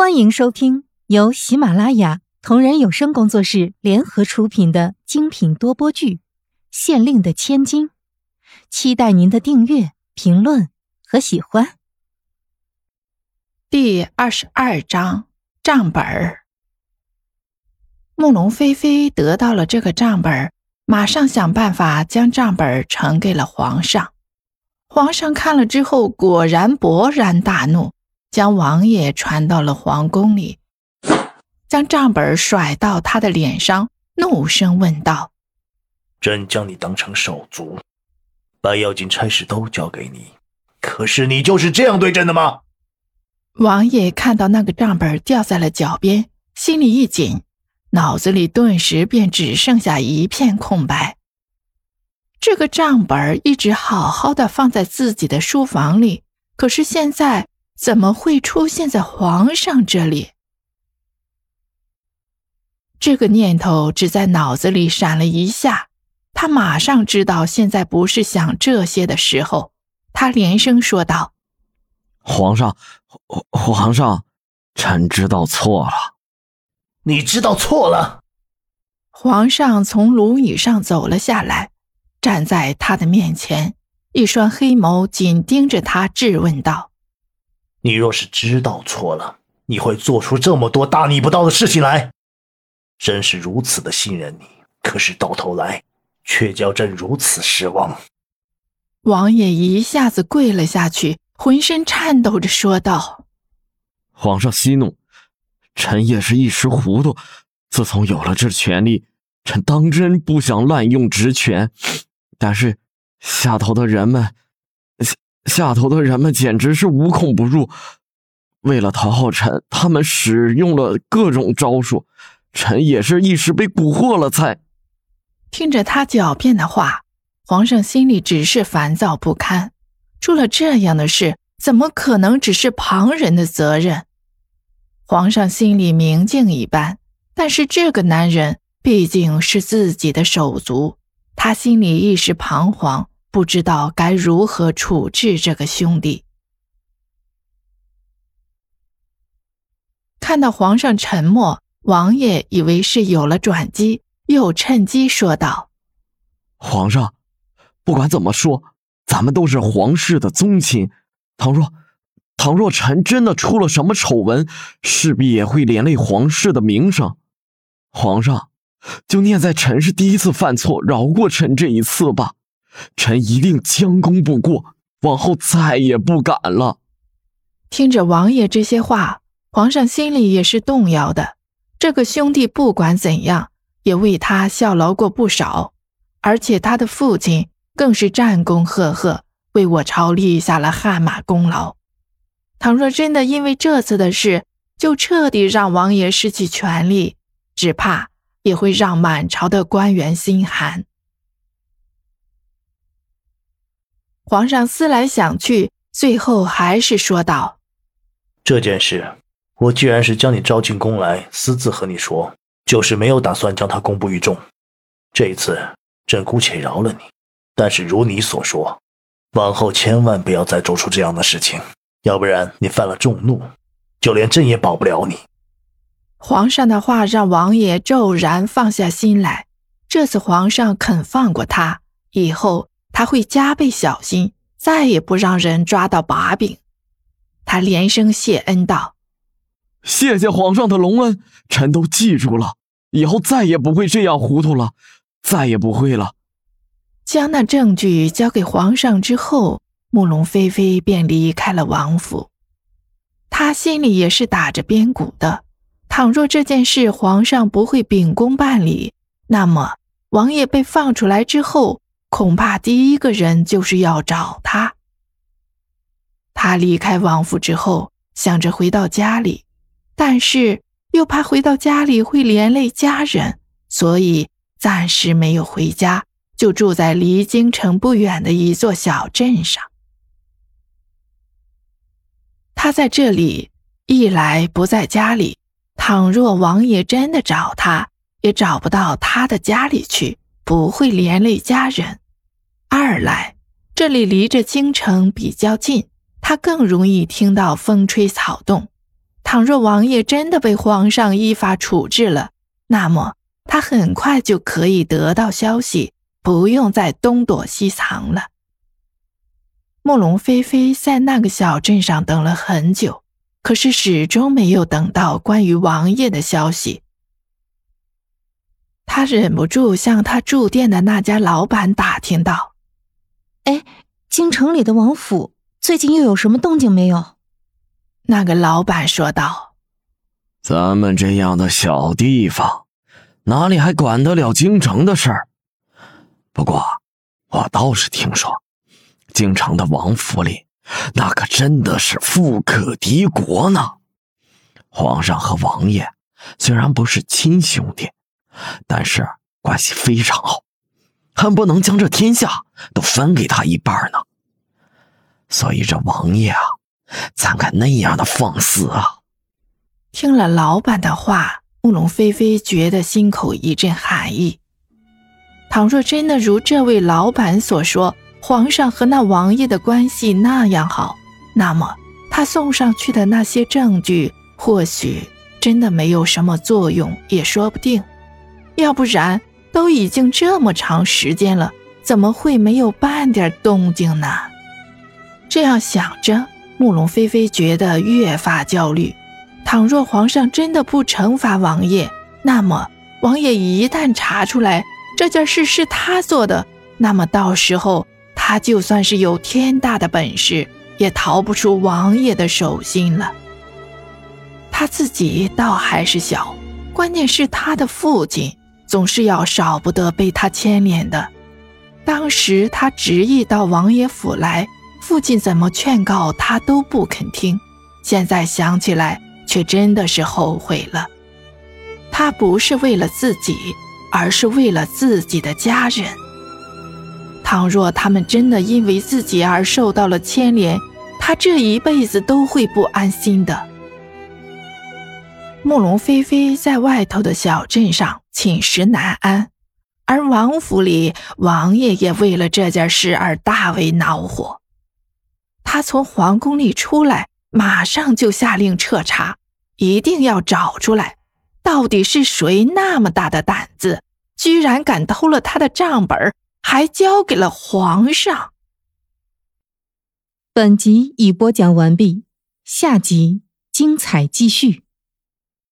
欢迎收听由喜马拉雅同人有声工作室联合出品的精品多播剧《县令的千金》，期待您的订阅、评论和喜欢。第二十二章账本儿。慕容菲菲得到了这个账本儿，马上想办法将账本儿呈给了皇上。皇上看了之后，果然勃然大怒。将王爷传到了皇宫里，将账本甩到他的脸上，怒声问道：“朕将你当成手足，把要紧差事都交给你，可是你就是这样对朕的吗？”王爷看到那个账本掉在了脚边，心里一紧，脑子里顿时便只剩下一片空白。这个账本一直好好的放在自己的书房里，可是现在。怎么会出现在皇上这里？这个念头只在脑子里闪了一下，他马上知道现在不是想这些的时候。他连声说道：“皇上，皇上，臣知道错了。你知道错了。”皇上从龙椅上走了下来，站在他的面前，一双黑眸紧盯着他，质问道。你若是知道错了，你会做出这么多大逆不道的事情来？朕是如此的信任你，可是到头来却叫朕如此失望。王爷一下子跪了下去，浑身颤抖着说道：“皇上息怒，臣也是一时糊涂。自从有了这权利，臣当真不想滥用职权，但是下头的人们……”下头的人们简直是无孔不入，为了讨好臣，他们使用了各种招数，臣也是一时被蛊惑了才。听着他狡辩的话，皇上心里只是烦躁不堪。出了这样的事，怎么可能只是旁人的责任？皇上心里明镜一般，但是这个男人毕竟是自己的手足，他心里一时彷徨。不知道该如何处置这个兄弟。看到皇上沉默，王爷以为是有了转机，又趁机说道：“皇上，不管怎么说，咱们都是皇室的宗亲。倘若倘若臣真的出了什么丑闻，势必也会连累皇室的名声。皇上，就念在臣是第一次犯错，饶过臣这一次吧。”臣一定将功补过，往后再也不敢了。听着王爷这些话，皇上心里也是动摇的。这个兄弟不管怎样，也为他效劳过不少，而且他的父亲更是战功赫赫，为我朝立下了汗马功劳。倘若真的因为这次的事，就彻底让王爷失去权力，只怕也会让满朝的官员心寒。皇上思来想去，最后还是说道：“这件事，我既然是将你招进宫来，私自和你说，就是没有打算将它公布于众。这一次，朕姑且饶了你，但是如你所说，往后千万不要再做出这样的事情，要不然你犯了众怒，就连朕也保不了你。”皇上的话让王爷骤然放下心来，这次皇上肯放过他，以后。他会加倍小心，再也不让人抓到把柄。他连声谢恩道：“谢谢皇上的隆恩，臣都记住了，以后再也不会这样糊涂了，再也不会了。”将那证据交给皇上之后，慕容菲菲便离开了王府。他心里也是打着边鼓的。倘若这件事皇上不会秉公办理，那么王爷被放出来之后。恐怕第一个人就是要找他。他离开王府之后，想着回到家里，但是又怕回到家里会连累家人，所以暂时没有回家，就住在离京城不远的一座小镇上。他在这里，一来不在家里，倘若王爷真的找他，也找不到他的家里去，不会连累家人。二来，这里离着京城比较近，他更容易听到风吹草动。倘若王爷真的被皇上依法处置了，那么他很快就可以得到消息，不用再东躲西藏了。慕容菲菲在那个小镇上等了很久，可是始终没有等到关于王爷的消息。他忍不住向他住店的那家老板打听道：“哎，京城里的王府最近又有什么动静没有？”那个老板说道：“咱们这样的小地方，哪里还管得了京城的事儿？不过，我倒是听说，京城的王府里，那可真的是富可敌国呢。皇上和王爷虽然不是亲兄弟。”但是关系非常好，恨不能将这天下都分给他一半呢。所以这王爷啊，怎敢那样的放肆啊？听了老板的话，慕容菲菲觉得心口一阵寒意。倘若真的如这位老板所说，皇上和那王爷的关系那样好，那么他送上去的那些证据，或许真的没有什么作用，也说不定。要不然，都已经这么长时间了，怎么会没有半点动静呢？这样想着，慕容菲菲觉得越发焦虑。倘若皇上真的不惩罚王爷，那么王爷一旦查出来这件事是他做的，那么到时候他就算是有天大的本事，也逃不出王爷的手心了。他自己倒还是小，关键是他的父亲。总是要少不得被他牵连的。当时他执意到王爷府来，父亲怎么劝告他都不肯听。现在想起来，却真的是后悔了。他不是为了自己，而是为了自己的家人。倘若他们真的因为自己而受到了牵连，他这一辈子都会不安心的。慕容菲菲在外头的小镇上寝食难安，而王府里王爷也为了这件事而大为恼火。他从皇宫里出来，马上就下令彻查，一定要找出来，到底是谁那么大的胆子，居然敢偷了他的账本，还交给了皇上。本集已播讲完毕，下集精彩继续。